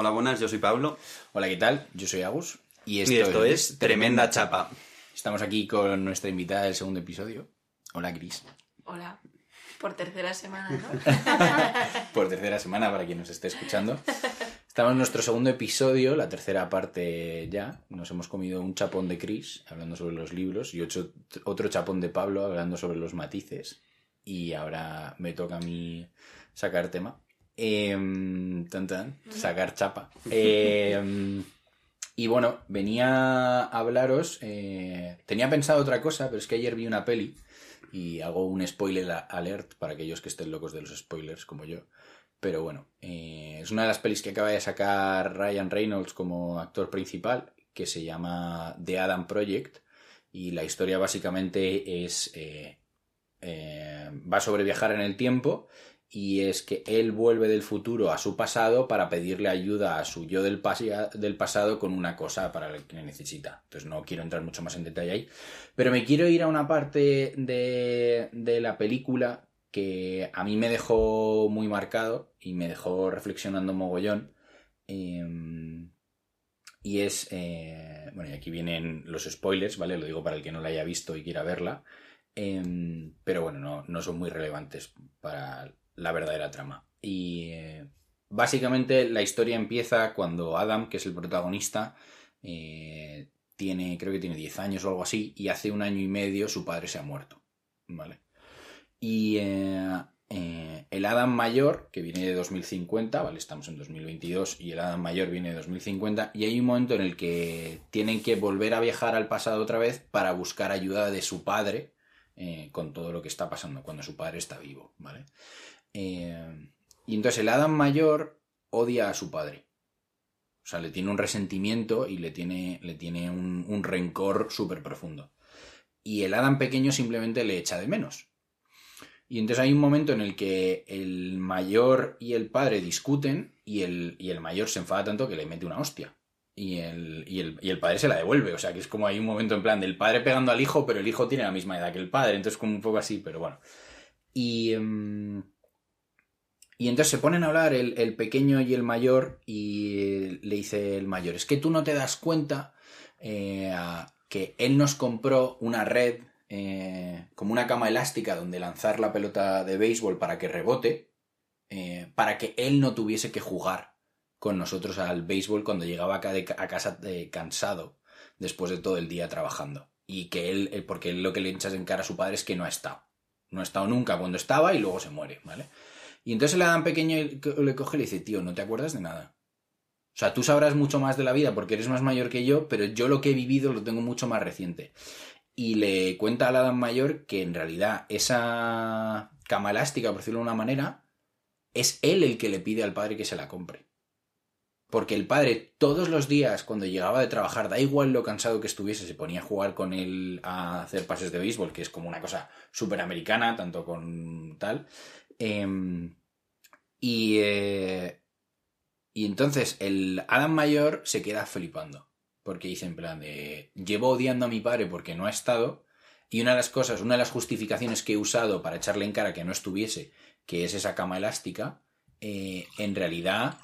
Hola, buenas, yo soy Pablo. Hola, ¿qué tal? Yo soy Agus. Y esto, es Tremenda Chapa. Estamos aquí con nuestra invitada del segundo episodio. Hola, Cris. Hola. Por tercera semana, ¿no? Por tercera semana, para quien nos esté escuchando. Estamos en nuestro segundo episodio, la tercera parte ya. Nos hemos comido un chapón de Chris hablando sobre los libros y ocho- otro chapón de Pablo hablando sobre los matices. Y ahora me toca a mí sacar tema. Em, tan, tan, sacar chapa. Em, y bueno, venía a hablaros. eh, tenía pensado otra cosa, pero es que ayer vi una peli y hago un spoiler alert para aquellos que estén locos de los spoilers como yo. Pero bueno, eh, es una de las pelis que acaba de sacar Ryan Reynolds como actor principal, que se llama The Adam Project. Y la historia básicamente es. eh, va sobre viajar en el tiempo. Y es que él vuelve del futuro a su pasado para pedirle ayuda a su yo del, del pasado con una cosa para la que necesita. Entonces no quiero entrar mucho más en detalle ahí. Pero me quiero ir a una parte de, de la película que a mí me dejó muy marcado y me dejó reflexionando mogollón. Eh, y es. eh, bueno, y aquí vienen los spoilers, ¿vale? Lo digo para el que no la haya visto y quiera verla. Eh, pero bueno, no, no son muy relevantes para la verdadera trama. Y eh, básicamente la historia empieza cuando Adam, que es el protagonista, eh, tiene, creo que tiene 10 años o algo así, y hace un año y medio su padre se ha muerto. ¿Vale? Y eh, el Adam mayor, que viene de 2050, ¿vale? Estamos en 2022 y el Adam mayor viene de 2050, y hay un momento en el que tienen que volver a viajar al pasado otra vez para buscar ayuda de su padre con todo lo que está pasando cuando su padre está vivo, ¿vale? Eh, y entonces el Adam mayor odia a su padre. O sea, le tiene un resentimiento y le tiene, le tiene un, un rencor súper profundo. Y el Adam pequeño simplemente le echa de menos. Y entonces hay un momento en el que el mayor y el padre discuten y el, y el mayor se enfada tanto que le mete una hostia. Y el, y, el, y el padre se la devuelve. O sea, que es como hay un momento en plan del padre pegando al hijo, pero el hijo tiene la misma edad que el padre. Entonces como un poco así, pero bueno. Y... em, y entonces se ponen a hablar el, el pequeño y el mayor y le dice el mayor, es que tú no te das cuenta eh, que él nos compró una red eh, como una cama elástica donde lanzar la pelota de béisbol para que rebote, eh, para que él no tuviese que jugar con nosotros al béisbol cuando llegaba a casa cansado después de todo el día trabajando. Y que él, eh, porque él lo que le echas en cara a su padre es que no ha estado. No ha estado nunca cuando estaba y luego se muere, ¿vale? Y entonces le dan pequeño le coge y le dice, tío, no te acuerdas de nada. O sea, tú sabrás mucho más de la vida porque eres más mayor que yo, pero yo lo que he vivido lo tengo mucho más reciente. Y le cuenta al Adam mayor que en realidad esa cama elástica, por decirlo de una manera, es él el que le pide al padre que se la compre. Porque el padre todos los días cuando llegaba de trabajar, da igual lo cansado que estuviese, se ponía a jugar con él a hacer pases de béisbol, que es como una cosa súper americana, tanto con tal. Em, y, eh, y entonces el Adam mayor se queda flipando. Porque dice en plan de, llevo odiando a mi padre porque no ha estado. Y una de las cosas, una de las justificaciones que he usado para echarle en cara que no estuviese, que es esa cama elástica, eh, en realidad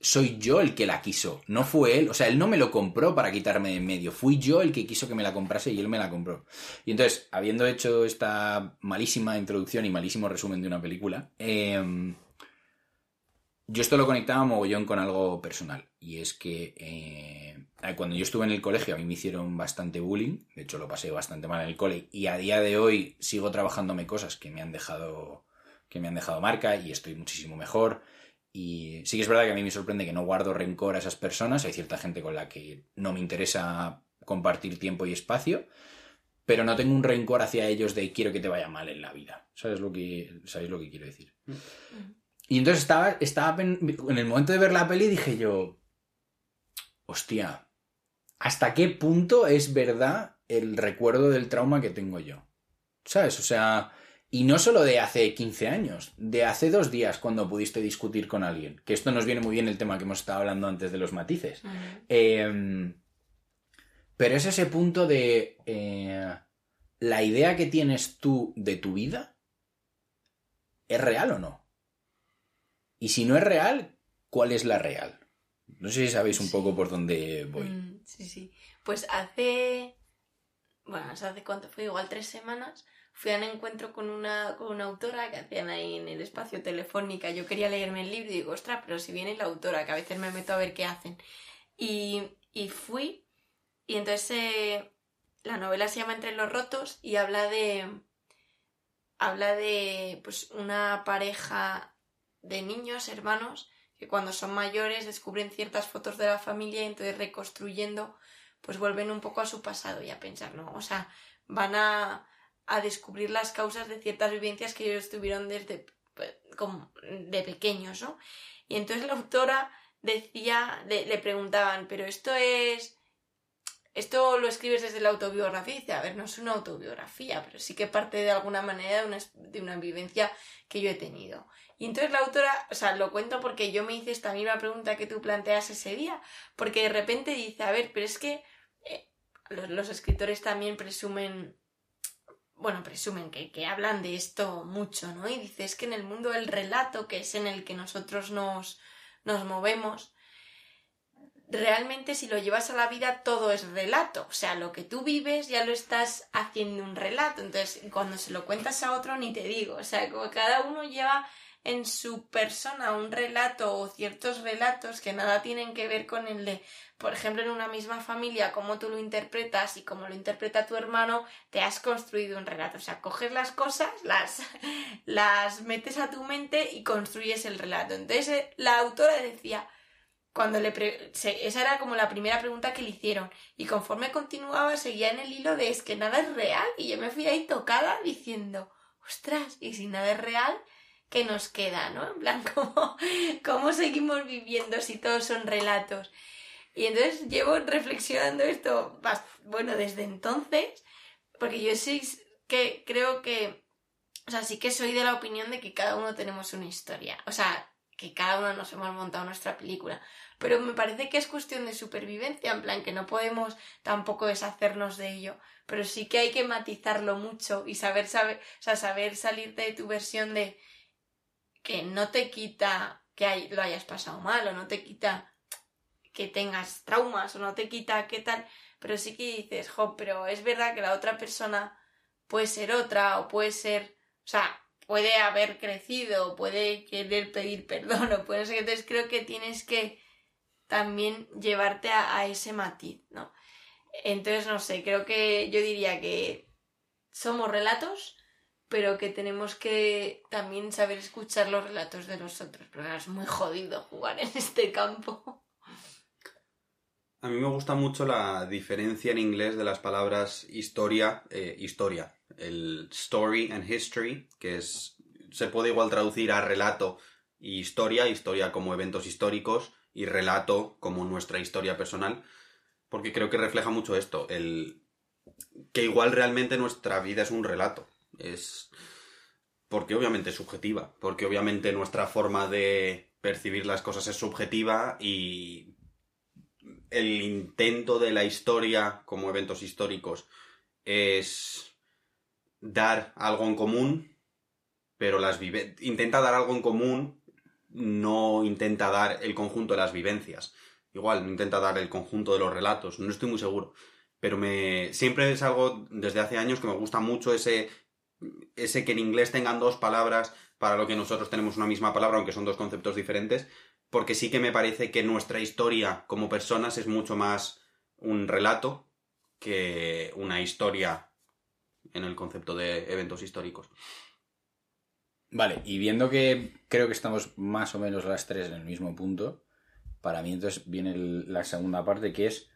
soy yo el que la quiso, no fue él. O sea, él no me lo compró para quitarme de en medio, fui yo el que quiso que me la comprase y él me la compró. Y entonces, habiendo hecho esta malísima introducción y malísimo resumen de una película, eh, yo esto lo conectaba mogollón con algo personal. Y es que eh, cuando yo estuve en el colegio a mí me hicieron bastante bullying. De hecho, lo pasé bastante mal en el cole. Y a día de hoy sigo trabajándome cosas que me han dejado, que me han dejado marca y estoy muchísimo mejor. Y sí que es verdad que a mí me sorprende que no guardo rencor a esas personas. Hay cierta gente con la que no me interesa compartir tiempo y espacio. Pero no tengo un rencor hacia ellos de quiero que te vaya mal en la vida. ¿Sabes lo que, ¿sabéis lo que quiero decir? Y entonces estaba, estaba en el momento de ver la peli dije yo, hostia, ¿hasta qué punto es verdad el recuerdo del trauma que tengo yo? ¿Sabes? O sea, y no solo de hace 15 años, de hace dos días cuando pudiste discutir con alguien, que esto nos viene muy bien el tema que hemos estado hablando antes de los matices. Eh, pero es ese punto de eh, la idea que tienes tú de tu vida es real o no. Y si no es real, ¿cuál es la real? No sé si sabéis un poco por dónde voy. Mm, sí, sí. Pues hace. Bueno, hace cuánto fue, igual tres semanas, fui a un encuentro con una, con una autora que hacían ahí en el espacio telefónica. Yo quería leerme el libro y digo, ostras, pero si viene la autora, que a veces me meto a ver qué hacen. Y, y fui, y entonces eh, la novela se llama Entre los rotos y habla de. Habla de pues una pareja de niños, hermanos, que cuando son mayores descubren ciertas fotos de la familia y entonces reconstruyendo pues vuelven un poco a su pasado y a pensar, ¿no? O sea, van a, a descubrir las causas de ciertas vivencias que ellos tuvieron desde pues, como de pequeños, ¿no? Y entonces la autora decía, le preguntaban, pero esto es... Esto lo escribes desde la autobiografía dice, a ver, no es una autobiografía, pero sí que parte de alguna manera de una, de una vivencia que yo he tenido. Y entonces la autora, o sea, lo cuento porque yo me hice esta misma pregunta que tú planteas ese día, porque de repente dice, a ver, pero es que los, escritores también presumen, bueno, presumen que, que hablan de esto mucho, ¿no? Y dice, es que en el mundo del relato, que es en el que nosotros nos, nos movemos, realmente si lo llevas a la vida todo es relato. O sea, lo que tú vives ya lo estás haciendo un relato. Entonces, cuando se lo cuentas a otro, ni te digo. O sea, como cada uno lleva en su persona un relato o ciertos relatos que nada tienen que ver con el de, por ejemplo, en una misma familia, cómo tú lo interpretas y cómo lo interpreta tu hermano, te has construido un relato. O sea, coges las cosas, las, las metes a tu mente y construyes el relato. Entonces, eh, la autora decía, cuando le esa era como la primera pregunta que le hicieron y conforme continuaba seguía en el hilo de es que nada es real y yo me fui ahí tocada diciendo ostras y si nada es real que nos queda, ¿no? En plan, ¿cómo, cómo seguimos viviendo si todos son relatos? Y entonces llevo reflexionando esto, bueno, desde entonces, porque yo sí que creo que, o sea, sí que soy de la opinión de que cada uno tenemos una historia, o sea, que cada uno nos hemos montado nuestra película, pero me parece que es cuestión de supervivencia, en plan, que no podemos tampoco deshacernos de ello, pero sí que hay que matizarlo mucho y saber, saber, o sea, saber salirte de tu versión de que no te quita que lo hayas pasado mal o no te quita que tengas traumas o no te quita qué tal, pero sí que dices, jo, pero es verdad que la otra persona puede ser otra o puede ser, o sea, puede haber crecido, puede querer pedir perdón o puede ser, entonces creo que tienes que también llevarte a ese matiz, ¿no? Entonces, no sé, creo que yo diría que somos relatos, pero que tenemos que también saber escuchar los relatos de los otros, porque es muy jodido jugar en este campo. A mí me gusta mucho la diferencia en inglés de las palabras historia, eh, historia. El story and history, que es. se puede igual traducir a relato y historia, historia como eventos históricos y relato como nuestra historia personal, porque creo que refleja mucho esto, el que igual realmente nuestra vida es un relato es porque obviamente es subjetiva, porque obviamente nuestra forma de percibir las cosas es subjetiva y el intento de la historia como eventos históricos es dar algo en común, pero las vive intenta dar algo en común, no intenta dar el conjunto de las vivencias. Igual, no intenta dar el conjunto de los relatos, no estoy muy seguro. Pero me siempre es algo desde hace años que me gusta mucho ese ese que en inglés tengan dos palabras para lo que nosotros tenemos una misma palabra, aunque son dos conceptos diferentes, porque sí que me parece que nuestra historia como personas es mucho más un relato que una historia en el concepto de eventos históricos. Vale, y viendo que creo que estamos más o menos las tres en el mismo punto, para mí entonces viene la segunda parte que es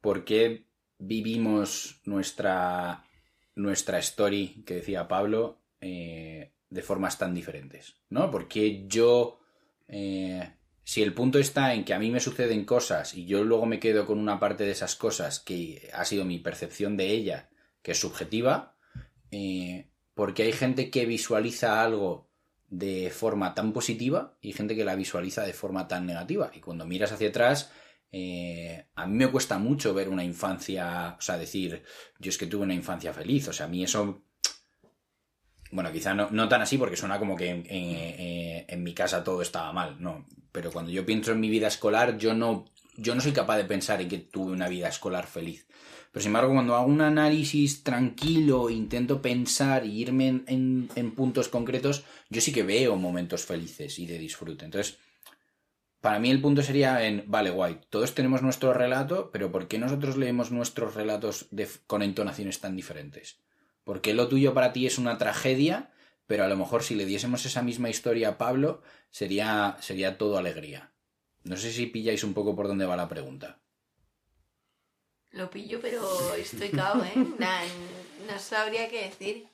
por qué vivimos nuestra nuestra story que decía Pablo eh, de formas tan diferentes, ¿no? Porque yo, eh, si el punto está en que a mí me suceden cosas y yo luego me quedo con una parte de esas cosas que ha sido mi percepción de ella, que es subjetiva, eh, porque hay gente que visualiza algo de forma tan positiva y gente que la visualiza de forma tan negativa. Y cuando miras hacia atrás, eh, a mí me cuesta mucho ver una infancia, o sea, decir, yo es que tuve una infancia feliz, o sea, a mí eso bueno, quizá no, tan así porque suena como que en, en- en mi casa todo estaba mal, no. Pero cuando yo pienso en mi vida escolar, yo no, yo no soy capaz de pensar en que tuve una vida escolar feliz. Pero sin embargo, cuando hago un análisis tranquilo, intento pensar y irme en puntos concretos, yo sí que veo momentos felices y de disfrute. Entonces, para mí el punto sería en, vale, guay, todos tenemos nuestro relato, pero ¿por qué nosotros leemos nuestros relatos de- con entonaciones tan diferentes? ¿Por qué lo tuyo para ti es una tragedia, pero a lo mejor si le diésemos esa misma historia a Pablo, sería, sería todo alegría? No sé si pilláis un poco por dónde va la pregunta. Lo pillo, pero estoy cao, ¿eh? Nah, no sabría qué decir.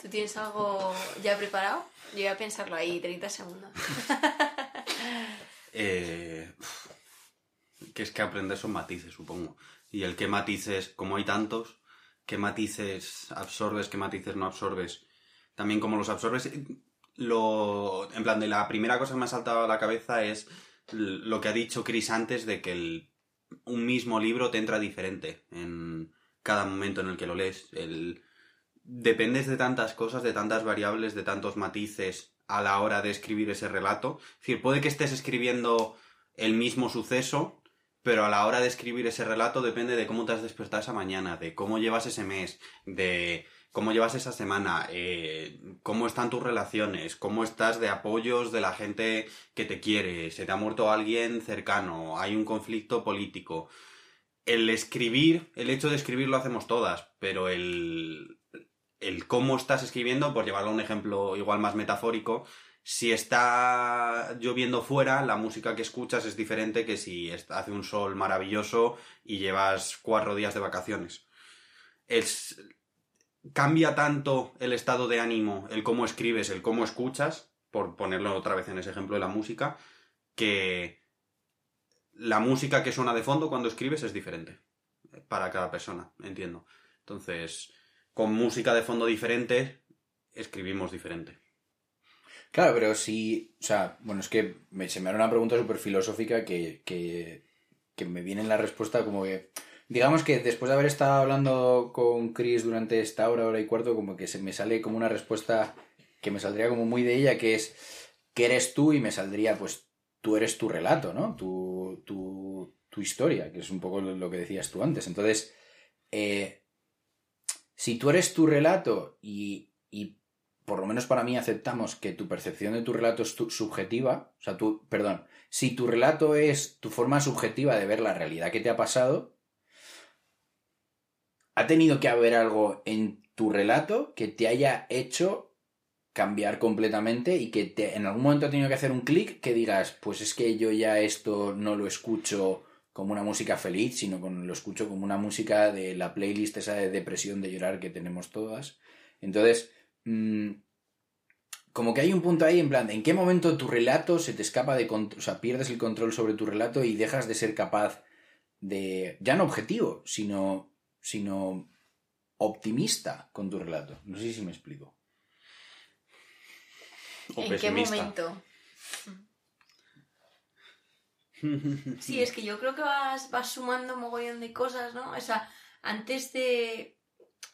¿Tú tienes algo ya preparado? Yo voy a pensarlo ahí, 30 segundos. Eh, que es que aprender son matices, supongo. Y el qué matices, como hay tantos, qué matices absorbes, qué matices no absorbes. También como los absorbes. Lo, en plan, de la primera cosa que me ha saltado a la cabeza es lo que ha dicho Chris antes de que el- un mismo libro te entra diferente en cada momento en el que lo lees. El, dependes de tantas cosas, de tantas variables, de tantos matices a la hora de escribir ese relato. Es decir, puede que estés escribiendo el mismo suceso, pero a la hora de escribir ese relato depende de cómo te has despertado esa mañana, de cómo llevas ese mes, de cómo llevas esa semana, eh, cómo están tus relaciones, cómo estás de apoyos de la gente que te quiere, se te ha muerto alguien cercano, hay un conflicto político. El escribir, el hecho de escribir lo hacemos todas, pero el, el cómo estás escribiendo, por llevarlo a un ejemplo igual más metafórico, si está lloviendo fuera, la música que escuchas es diferente que si hace un sol maravilloso y llevas cuatro días de vacaciones. Es, cambia tanto el estado de ánimo, el cómo escribes, el cómo escuchas, por ponerlo otra vez en ese ejemplo de la música, que la música que suena de fondo cuando escribes es diferente para cada persona, entiendo. Entonces, con música de fondo diferente, escribimos diferente. Claro, pero si. O sea, bueno, es que me, se me hará una pregunta súper filosófica que, que, que me viene en la respuesta como que. Digamos que después de haber estado hablando con Chris durante esta hora, hora y cuarto, como que se me sale como una respuesta que me saldría como muy de ella, que es que eres tú y me saldría, pues, tú eres tu relato, ¿no? Tu, tu, tu historia, que es un poco lo que decías tú antes. Entonces, eh, si tú eres tu relato y, y por lo menos para mí aceptamos que tu percepción de tu relato es tu- subjetiva, o sea, tú, perdón, si tu relato es tu forma subjetiva de ver la realidad que te ha pasado, ha tenido que haber algo en tu relato que te haya hecho cambiar completamente y que te- en algún momento ha tenido que hacer un clic que digas, pues es que yo ya esto no lo escucho como una música feliz, sino con, lo escucho como una música de la playlist esa de depresión, de llorar que tenemos todas. Entonces, mm, como que hay un punto ahí en plan, ¿en qué momento tu relato se te escapa de control, o sea, pierdes el control sobre tu relato y dejas de ser capaz de, ya no objetivo, sino, sino optimista con tu relato? No sé si me explico. O ¿En qué momento? Sí, es que yo creo que vas, vas sumando mogollón de cosas, ¿no? O sea, antes de.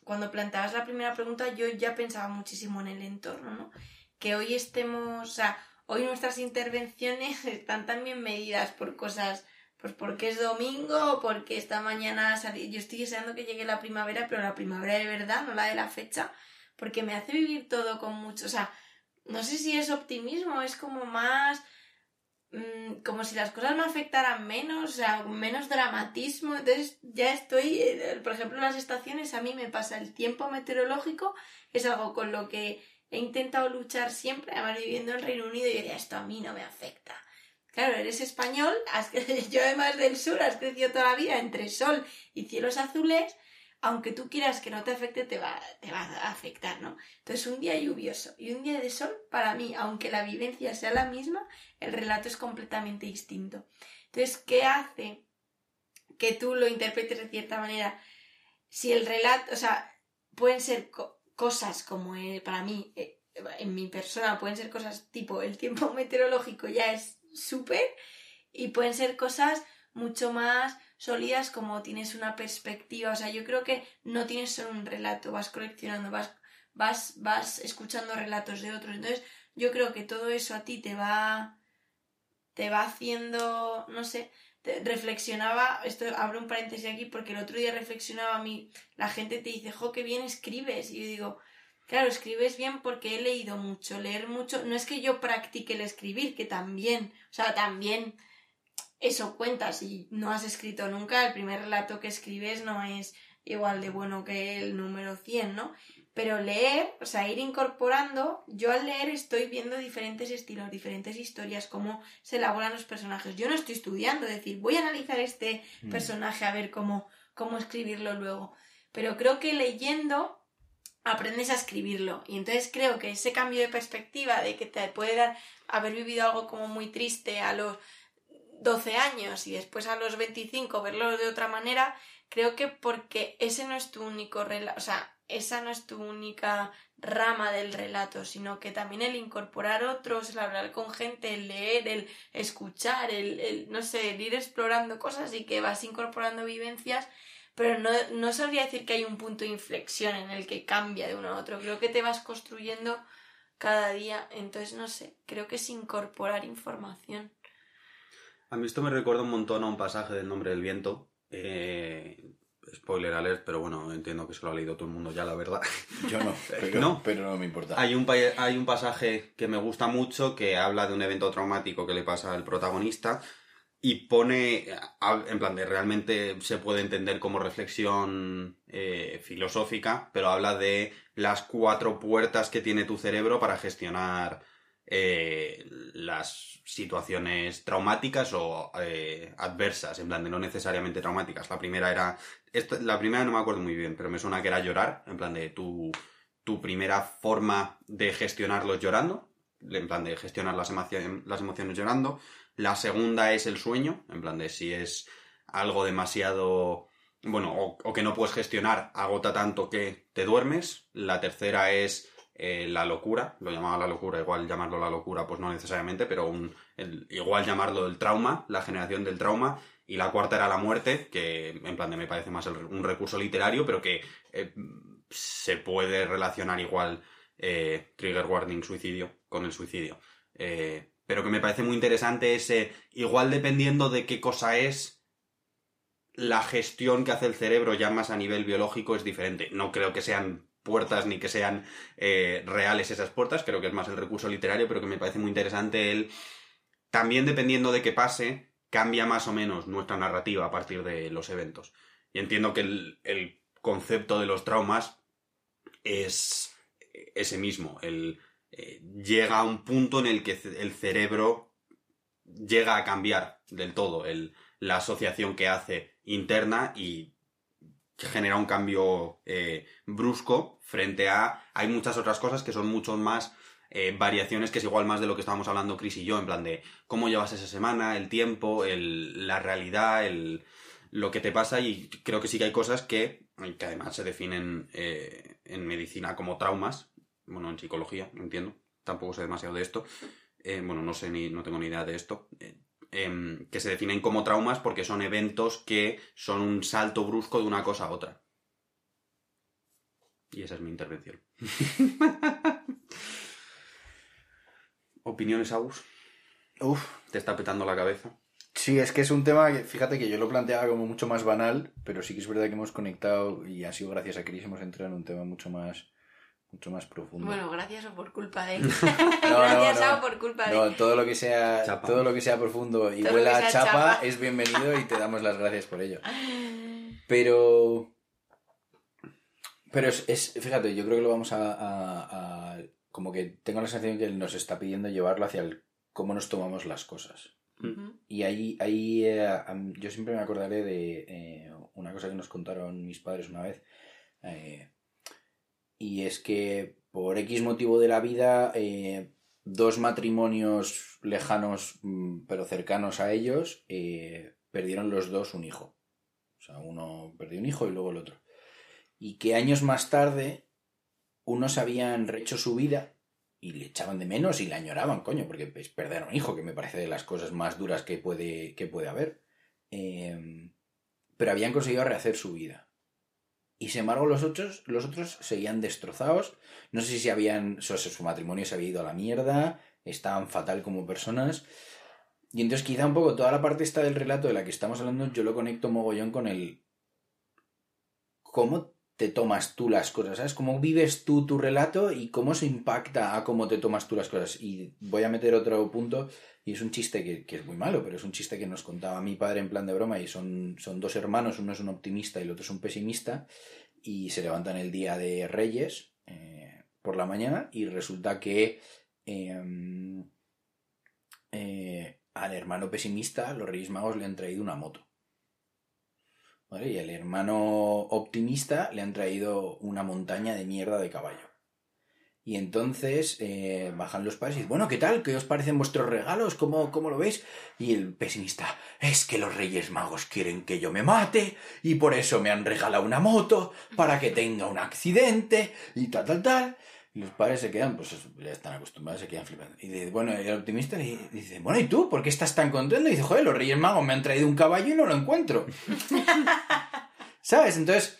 Cuando planteabas la primera pregunta, yo ya pensaba muchísimo en el entorno, ¿no? Que hoy estemos. O sea, hoy nuestras intervenciones están también medidas por cosas. Pues porque es domingo, porque esta mañana salí. Yo estoy deseando que llegue la primavera, pero la primavera de verdad, no la de la fecha. Porque me hace vivir todo con mucho. O sea, no sé si es optimismo, es como más como si las cosas me afectaran menos, o sea, menos dramatismo. Entonces ya estoy, eh, por ejemplo, las estaciones a mí me pasa el tiempo meteorológico, es algo con lo que he intentado luchar siempre, además viviendo en Reino Unido, y diría, esto a mí no me afecta. Claro, eres español, has yo además del sur, has crecido toda la vida entre sol y cielos azules, aunque tú quieras que no te afecte, te va, te va a afectar, ¿no? Entonces, un día lluvioso y un día de sol, para mí, aunque la vivencia sea la misma, el relato es completamente distinto. Entonces, ¿qué hace que tú lo interpretes de cierta manera? Si el relato, o sea, pueden ser co- cosas como eh, para mí, eh, en mi persona, pueden ser cosas tipo el tiempo meteorológico ya es súper, y pueden ser cosas mucho más sólidas como tienes una perspectiva. O sea, yo creo que no tienes solo un relato, vas coleccionando, vas, vas, vas escuchando relatos de otros. Entonces, yo creo que todo eso a ti te va, te va haciendo, no sé, reflexionaba, esto abro un paréntesis aquí porque el otro día reflexionaba a mí, la gente te dice, jo, qué bien escribes. Y yo digo, claro, escribes bien porque he leído mucho, leer mucho, no es que yo practique el escribir, que también, o sea, también eso cuenta, si no has escrito nunca, el primer relato que escribes no es igual de bueno que el número 100, ¿no? Pero leer, o sea, ir incorporando, yo al leer estoy viendo diferentes estilos, diferentes historias, cómo se elaboran los personajes. Yo no estoy estudiando, es decir, voy a analizar este mm. personaje a ver cómo, cómo escribirlo luego. Pero creo que leyendo aprendes a escribirlo. Y entonces creo que ese cambio de perspectiva de que te puede dar haber vivido algo como muy triste a los 12 años y después a los 25 verlo de otra manera, creo que porque ese no es tu único relato, o sea, esa no es tu única rama del relato, sino que también el incorporar otros, el hablar con gente, el leer, el escuchar, el, no sé, el ir explorando cosas y que vas incorporando vivencias, pero no, no sabría decir que hay un punto de inflexión en el que cambia de uno a otro, creo que te vas construyendo cada día, entonces no sé, creo que es incorporar información. A mí esto me recuerda un montón a un pasaje del nombre del viento, eh, spoiler alert, pero bueno, entiendo que se lo ha leído todo el mundo ya, la verdad. Yo no, pero no, pero no me importa. Hay un, hay un pasaje que me gusta mucho que habla de un evento traumático que le pasa al protagonista y pone, en plan de realmente se puede entender como reflexión eh, filosófica, pero habla de las cuatro puertas que tiene tu cerebro para gestionar eh, las situaciones traumáticas o eh, adversas, en plan de no necesariamente traumáticas. La primera era, la primera no me acuerdo muy bien, pero me suena que era llorar, en plan de tu, tu primera forma de gestionarlos llorando, en plan de gestionar las, emociones, las emociones llorando. La segunda es el sueño, en plan de si es algo demasiado bueno, o, que no puedes gestionar, agota tanto que te duermes. La tercera es eh, la locura, lo llamaba la locura, igual llamarlo la locura, pues no necesariamente, pero un, igual llamarlo el trauma, la generación del trauma, y la cuarta era la muerte, que en plan de me parece más un recurso literario, pero que eh, se puede relacionar igual eh, trigger warning suicidio con el suicidio. pero que me parece muy interesante ese, igual dependiendo de qué cosa es, la gestión que hace el cerebro ya más a nivel biológico es diferente. No creo que sean puertas ni que sean eh, reales esas puertas, creo que es más el recurso literario, pero que me parece muy interesante el... También dependiendo de qué pase, cambia más o menos nuestra narrativa a partir de los eventos. Y entiendo que el, concepto de los traumas es ese mismo, el, eh, llega a un punto en el que el cerebro llega a cambiar del todo el, la asociación que hace interna y genera un cambio eh, brusco frente a... Hay muchas otras cosas que son mucho más eh, variaciones, que es igual más de lo que estábamos hablando Chris y yo, en plan de cómo llevas esa semana, el tiempo, la realidad, el, lo que te pasa y creo que sí que hay cosas que, que además se definen eh, en medicina como traumas, bueno, en psicología, no entiendo, tampoco sé demasiado de esto, bueno, no sé ni, no tengo ni idea de esto, Em, que se definen como traumas porque son eventos que son un salto brusco de una cosa a otra. Y esa es mi intervención. ¿Opiniones, Agus? Uf. ¿Te está petando la cabeza? Sí, es que es un tema que, fíjate que yo lo planteaba como mucho más banal, pero sí que es verdad que hemos conectado y ha sido gracias a Chris hemos entrado en un tema mucho más mucho más profundo. Bueno, gracias o por culpa de gracias o por culpa de No, todo lo que sea, todo lo que sea profundo y huela a chapa, es bienvenido y te damos las gracias por ello. Pero. Pero es, fíjate, yo creo que lo vamos a, Como que tengo la sensación que él nos está pidiendo llevarlo hacia el cómo nos tomamos las cosas. Y ahí, ahí eh, yo siempre me acordaré de eh, una cosa que nos contaron mis padres una vez. Eh, y es que por X motivo de la vida, eh, dos matrimonios lejanos mm, pero cercanos a ellos eh, perdieron los dos un hijo. O sea, uno perdió un hijo y luego el otro. Y que años más tarde, unos habían rehecho su vida y le echaban de menos y le añoraban, coño, porque es perder un hijo, que me parece de las cosas más duras que puede, que puede haber. Eh, pero habían conseguido rehacer su vida Y sin embargo, los otros, los otros seguían destrozados. No sé si habían. Su, su matrimonio se había ido a la mierda. Estaban fatal como personas. Y entonces, quizá un poco toda la parte esta del relato de la que estamos hablando, yo lo conecto mogollón con el. ¿Cómo te tomas tú las cosas? ¿Sabes? ¿Cómo vives tú tu relato y cómo se impacta a cómo te tomas tú las cosas? Y voy a meter otro punto, y es un chiste que, que es muy malo, pero es un chiste que nos contaba mi padre en plan de broma, y son, son dos hermanos, uno es un optimista y el otro es un pesimista, y se levantan el día de Reyes eh, por la mañana, y resulta que. em, eh, al hermano pesimista los Reyes Magos le han traído una moto. Y al hermano optimista le han traído una montaña de mierda de caballo. Y entonces eh, bajan los padres y dicen, bueno, ¿qué tal? ¿Qué os parecen vuestros regalos? ¿Cómo, ¿Cómo lo veis? Y el pesimista, es que los Reyes Magos quieren que yo me mate y por eso me han regalado una moto para que tenga un accidente y tal, tal, tal. Y los padres se quedan, pues ya están acostumbrados, se quedan flipando. Y dice, bueno, el optimista le dice, bueno, ¿y tú? ¿Por qué estás tan contento? Y dice, joder, los Reyes Magos me han traído un caballo y no lo encuentro. ¿Sabes? Entonces,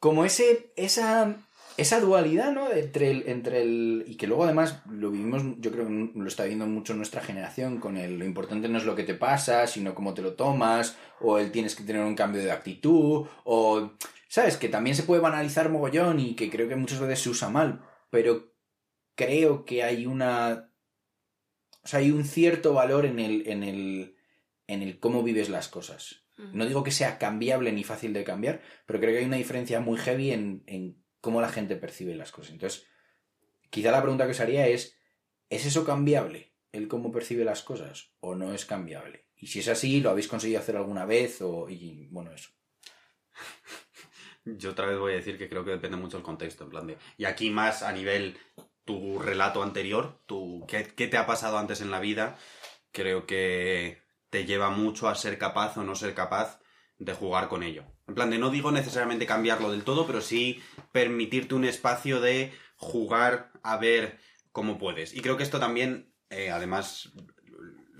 como ese, esa, esa dualidad, ¿no? Entre el, entre el. Y que luego además lo vivimos, yo creo que lo está viendo mucho nuestra generación, con el lo importante no es lo que te pasa, sino cómo te lo tomas, o el tienes que tener un cambio de actitud, o. ¿Sabes? Que también se puede banalizar mogollón y que creo que muchas veces se usa mal, pero creo que hay una. O sea, hay un cierto valor en el. en el. en el cómo vives las cosas. No digo que sea cambiable ni fácil de cambiar, pero creo que hay una diferencia muy heavy en, en cómo la gente percibe las cosas. Entonces, quizá la pregunta que os haría es, ¿es eso cambiable? ¿El cómo percibe las cosas? ¿O no es cambiable? Y si es así, ¿lo habéis conseguido hacer alguna vez? O, y bueno, eso. Yo otra vez voy a decir que creo que depende mucho del contexto, en plan de... Y aquí más a nivel tu relato anterior, tu, ¿qué, qué te ha pasado antes en la vida? Creo que te lleva mucho a ser capaz o no ser capaz de jugar con ello. En plan de no digo necesariamente cambiarlo del todo, pero sí permitirte un espacio de jugar a ver cómo puedes. Y creo que esto también, eh, además,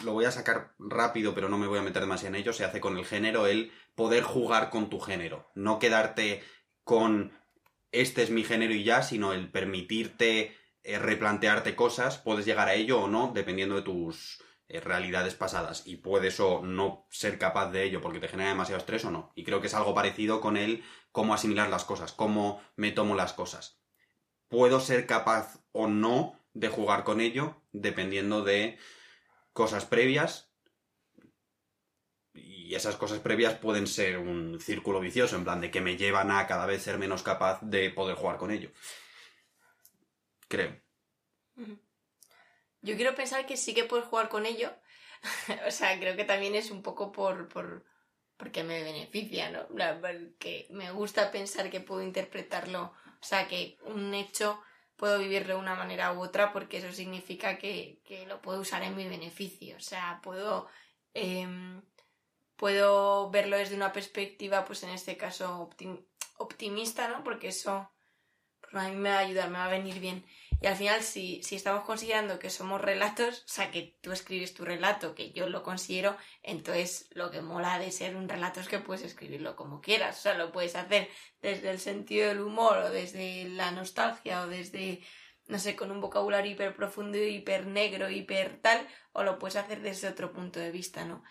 lo voy a sacar rápido, pero no me voy a meter demasiado en ello, se hace con el género, el poder jugar con tu género. No quedarte con este es mi género y ya, sino el permitirte eh, replantearte cosas, puedes llegar a ello o no, dependiendo de tus realidades pasadas y puedes o no ser capaz de ello porque te genera demasiado estrés o no. Y creo que es algo parecido con el cómo asimilar las cosas, cómo me tomo las cosas. Puedo ser capaz o no de jugar con ello dependiendo de cosas previas y esas cosas previas pueden ser un círculo vicioso en plan de que me llevan a cada vez ser menos capaz de poder jugar con ello. Creo. Yo quiero pensar que sí que puedes jugar con ello. o sea, creo que también es un poco por, por porque me beneficia, ¿no? Que me gusta pensar que puedo interpretarlo, o sea, que un hecho puedo vivirlo de una manera u otra porque eso significa que, que lo puedo usar en mi beneficio. O sea, puedo, eh, puedo verlo desde una perspectiva, pues en este caso, optim optimista, ¿no? Porque eso pues a mí me va a ayudar, me va a venir bien. Y al final, si, si estamos considerando que somos relatos, o sea, que tú escribes tu relato, que yo lo considero, entonces lo que mola de ser un relato es que puedes escribirlo como quieras. O sea, lo puedes hacer desde el sentido del humor, o desde la nostalgia, o desde, no sé, con un vocabulario hiper profundo, hiper negro, hiper tal, o lo puedes hacer desde otro punto de vista, ¿no?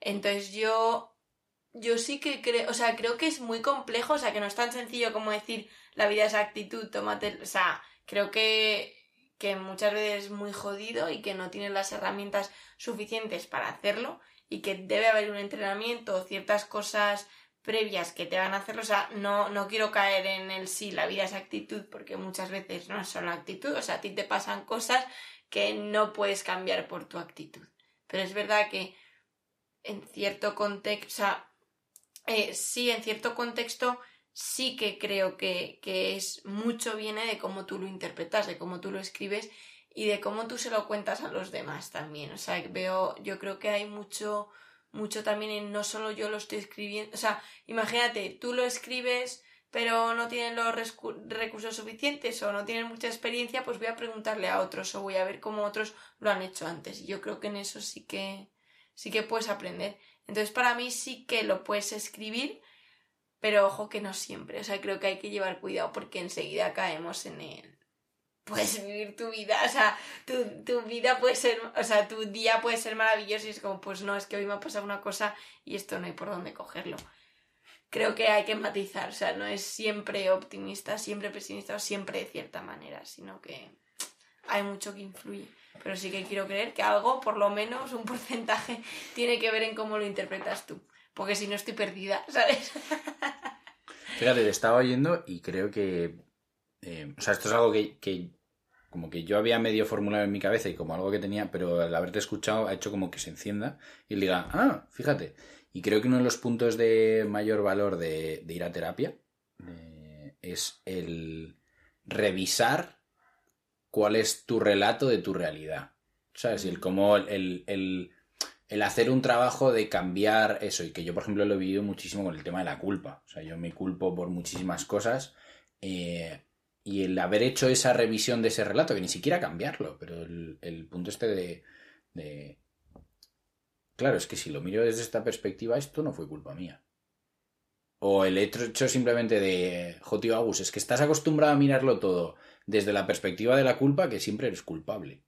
Entonces yo yo sí que creo, o sea, creo que es muy complejo, o sea, que no es tan sencillo como decir la vida es actitud, tómate, o sea, creo que, que muchas veces es muy jodido y que no tienes las herramientas suficientes para hacerlo y que debe haber un entrenamiento o ciertas cosas previas que te van a hacerlo, o sea, no, no quiero caer en el sí, la vida es actitud, porque muchas veces no es solo actitud, o sea, a ti te pasan cosas que no puedes cambiar por tu actitud. Pero es verdad que en cierto contexto, o sea, eh, sí, en cierto contexto sí que creo que, que es mucho viene de cómo tú lo interpretas, de cómo tú lo escribes y de cómo tú se lo cuentas a los demás también. O sea, veo, yo creo que hay mucho, mucho también en no solo yo lo estoy escribiendo, o sea, imagínate, tú lo escribes pero no tienen los recursos suficientes o no tienen mucha experiencia, pues voy a preguntarle a otros o voy a ver cómo otros lo han hecho antes. Y yo creo que en eso sí que sí que puedes aprender. Entonces, para mí sí que lo puedes escribir, Pero ojo que no siempre. O sea, creo que hay que llevar cuidado porque enseguida caemos en el. Puedes vivir tu vida, o sea, tu, tu vida puede ser, o sea, tu día puede ser maravilloso y es como, pues no, es que hoy me ha pasado una cosa y esto no hay por dónde cogerlo. Creo que hay que matizar, o sea, no es siempre optimista, siempre pesimista o siempre de cierta manera, sino que hay mucho que influye. Pero sí que quiero creer que algo, por lo menos un porcentaje, tiene que ver en cómo lo interpretas tú. Porque si no estoy perdida, ¿sabes? Fíjate, te estaba oyendo y creo que. eh, o sea, esto es algo que, que como que yo había medio formulado en mi cabeza y como algo que tenía, pero al haberte escuchado ha hecho como que se encienda y le diga, ah, fíjate. Y creo que uno de los puntos de mayor valor de, ir a terapia eh, es el revisar cuál es tu relato de tu realidad. ¿Sabes? Y el cómo el, el hacer un trabajo de cambiar eso. Y que yo, por ejemplo, lo he vivido muchísimo con el tema de la culpa. O sea, yo me culpo por muchísimas cosas. eh, y el haber hecho esa revisión de ese relato, que ni siquiera cambiarlo, pero el, el punto este de, de... Claro, es que si lo miro desde esta perspectiva, esto no fue culpa mía. O el hecho simplemente de, jo, tío Agus, es que estás acostumbrado a mirarlo todo desde la perspectiva de la culpa, que siempre eres culpable.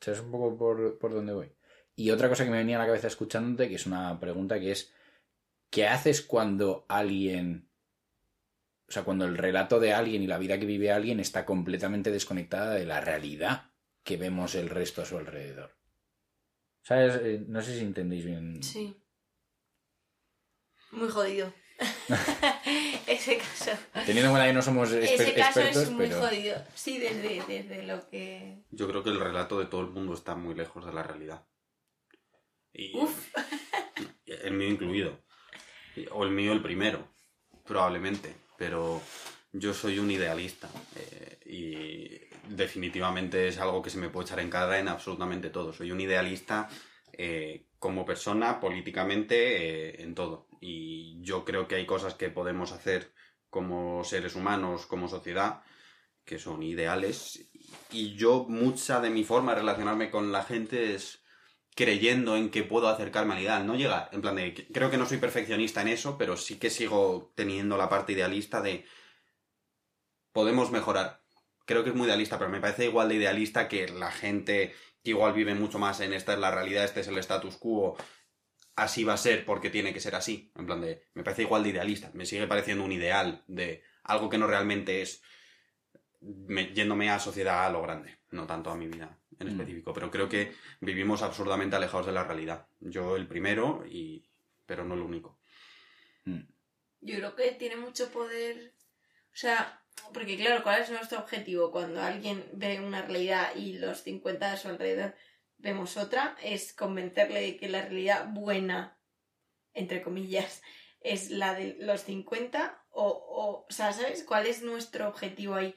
¿Sabes un poco por, por dónde voy? Y otra cosa que me venía a la cabeza escuchándote, que es una pregunta que es, ¿qué haces cuando alguien, o sea, cuando el relato de alguien y la vida que vive alguien está completamente desconectada de la realidad que vemos el resto a su alrededor? ¿Sabes? Eh, no sé si entendéis bien. Sí. Muy jodido. ese caso. Teniendo en cuenta que no somos exper- Ese caso expertos, es muy pero... jodido. Sí, desde, desde lo que. Yo creo que el relato de todo el mundo está muy lejos de la realidad. Y Uf. el mío incluido. O el mío el primero, probablemente. Pero yo soy un idealista. eh, y definitivamente es algo que se me puede echar en cara en absolutamente todo. Soy un idealista eh, como persona, políticamente, eh, en todo. Y yo creo que hay cosas que podemos hacer como seres humanos, como sociedad, que son ideales. Y yo, mucha de mi forma de relacionarme con la gente es creyendo en que puedo acercarme al ideal. No llegar, en plan de, creo que no soy perfeccionista en eso, pero sí que sigo teniendo la parte idealista de podemos mejorar. Creo que es muy idealista, pero me parece igual de idealista que la gente que igual vive mucho más en esta es la realidad, este es el status quo, así va a ser porque tiene que ser así. En plan de, me parece igual de idealista. Me sigue pareciendo un ideal de algo que no realmente es me- yéndome a sociedad a lo grande, no tanto a mi vida en Mm. específico. Pero creo que vivimos absurdamente alejados de la realidad. Yo el primero, y pero no el único. Mm. Yo creo que tiene mucho poder. O sea, porque claro, ¿cuál es nuestro objetivo? Cuando alguien ve una realidad y los 50 a su alrededor vemos otra, es convencerle de que la realidad buena, entre comillas, es la de los 50 o, o, o sea, ¿sabes cuál es nuestro objetivo ahí?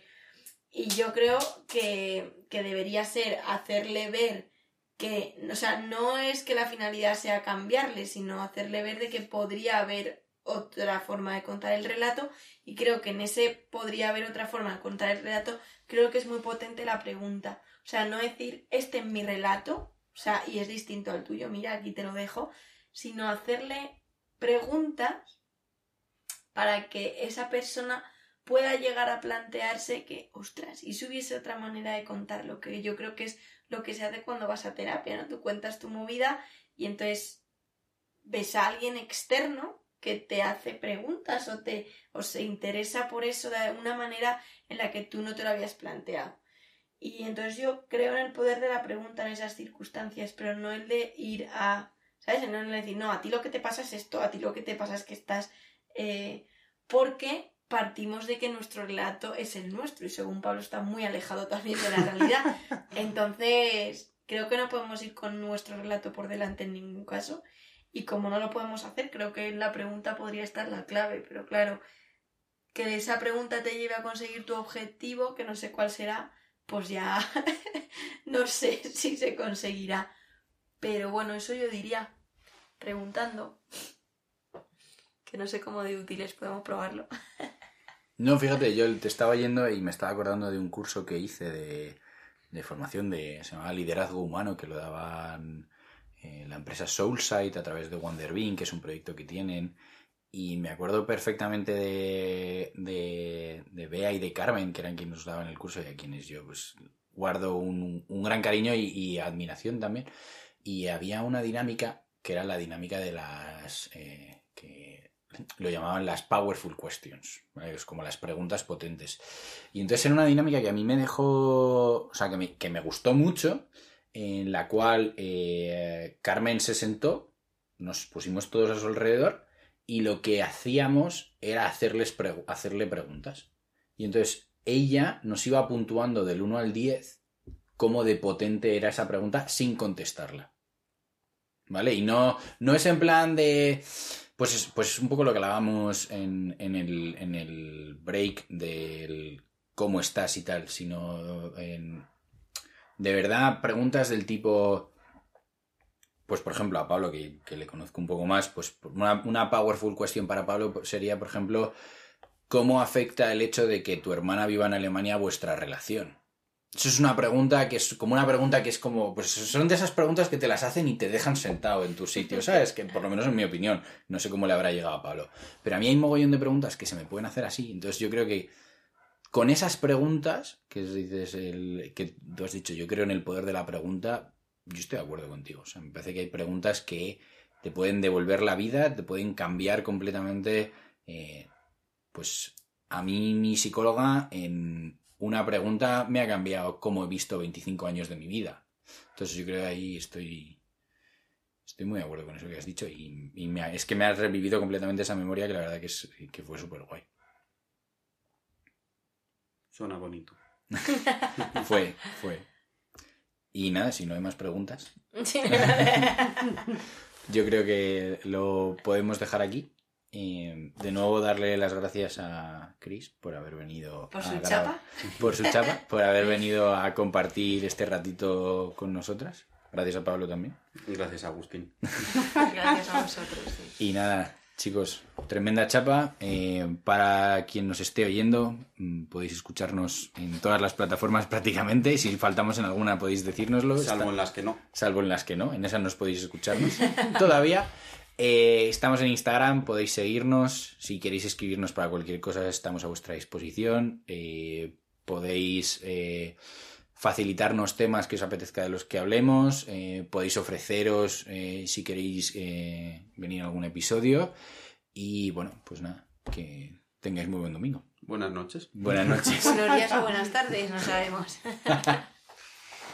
Y yo creo que, que debería ser hacerle ver que, o sea, no es que la finalidad sea cambiarle, sino hacerle ver de que podría haber otra forma de contar el relato y creo que en ese podría haber otra forma de contar el relato, creo que es muy potente la pregunta. O sea, no decir, este es mi relato, o sea, y es distinto al tuyo, mira, aquí te lo dejo, sino hacerle preguntas para que esa persona pueda llegar a plantearse que, ostras, y si hubiese otra manera de contarlo, que yo creo que es lo que se hace cuando vas a terapia, ¿no? Tú cuentas tu movida y entonces ves a alguien externo que te hace preguntas o te o se interesa por eso de una manera en la que tú no te lo habías planteado. Y entonces yo creo en el poder de la pregunta en esas circunstancias, pero no el de ir a, ¿sabes? No el de decir, no, a ti lo que te pasa es esto, a ti lo que te pasa es que estás... eh, porque partimos de que nuestro relato es el nuestro y según Pablo está muy alejado también de la realidad. Entonces, creo que no podemos ir con nuestro relato por delante en ningún caso. Y como no lo podemos hacer, creo que en la pregunta podría estar la clave. Pero claro, que esa pregunta te lleve a conseguir tu objetivo, que no sé cuál será, pues ya no sé si se conseguirá. Pero bueno, eso yo diría, preguntando, que no sé cómo de útiles podemos probarlo. No, fíjate, yo te estaba yendo y me estaba acordando de un curso que hice de, de formación de, se llamaba Liderazgo Humano, que lo daban eh, la empresa Soulside a través de Wonderbean, que es un proyecto que tienen. Y me acuerdo perfectamente de, de, de Bea y de Carmen, que eran quienes nos daban el curso y a quienes yo pues guardo un, un gran cariño y, y admiración también. Y había una dinámica que era la dinámica de las... eh, que lo llamaban las powerful questions, es como las preguntas potentes. Y entonces era una dinámica que a mí me dejó, o sea, que me, que me gustó mucho, en la cual eh, Carmen se sentó, nos pusimos todos a su alrededor y lo que hacíamos era hacerles hacerle preguntas. Y entonces ella nos iba puntuando del 1 al 10 cómo de potente era esa pregunta sin contestarla. ¿Vale? Y no, no es en plan de. Pues es, pues es un poco lo que hablábamos en, en, el, en el break del cómo estás y tal, sino en. De verdad, preguntas del tipo. Pues por ejemplo, a Pablo, que, que le conozco un poco más, pues una, una powerful question para Pablo sería, por ejemplo, ¿cómo afecta el hecho de que tu hermana viva en Alemania vuestra relación? Eso es una pregunta que es como una pregunta que es como, pues son de esas preguntas que te las hacen y te dejan sentado en tu sitio, ¿sabes? Que por lo menos en mi opinión, no sé cómo le habrá llegado a Pablo. Pero a mí hay un mogollón de preguntas que se me pueden hacer así. Entonces yo creo que con esas preguntas, que dices el, que tú has dicho, yo creo en el poder de la pregunta, yo estoy de acuerdo contigo. O sea, me parece que hay preguntas que te pueden devolver la vida, te pueden cambiar completamente. eh, pues a mí mi psicóloga en una pregunta me ha cambiado cómo he visto 25 años de mi vida. Entonces yo creo que ahí estoy estoy muy de acuerdo con eso que has dicho y, y me ha- es que me has revivido completamente esa memoria que la verdad que, es, que fue súper guay. Suena bonito. Fue, fue. Y nada, si no hay más preguntas, Sí, yo creo que lo podemos dejar aquí. Eh, de nuevo darle las gracias a Chris por haber venido Por a su grabar- chapa. por su chapa, por haber venido a compartir este ratito con nosotras. Gracias a Pablo también. Gracias, Agustín. Gracias a vosotros. sí. Y nada, chicos, tremenda chapa. Eh, para quien nos esté oyendo, mm, podéis escucharnos en todas las plataformas prácticamente. Y si faltamos en alguna, podéis decírnoslo. Salvo Está- en las que no. salvo en las que no, en esas nos podéis escucharnos todavía. Eh, estamos en Instagram, podéis seguirnos. Si queréis escribirnos para cualquier cosa, estamos a vuestra disposición. Eh, podéis eh, facilitarnos temas que os apetezca de los que hablemos. Eh, podéis ofreceros eh, si queréis eh, venir a algún episodio. Y bueno, pues nada, que tengáis muy buen domingo. Buenas noches. Buenas noches. Buenos días o buenas tardes, no sabemos.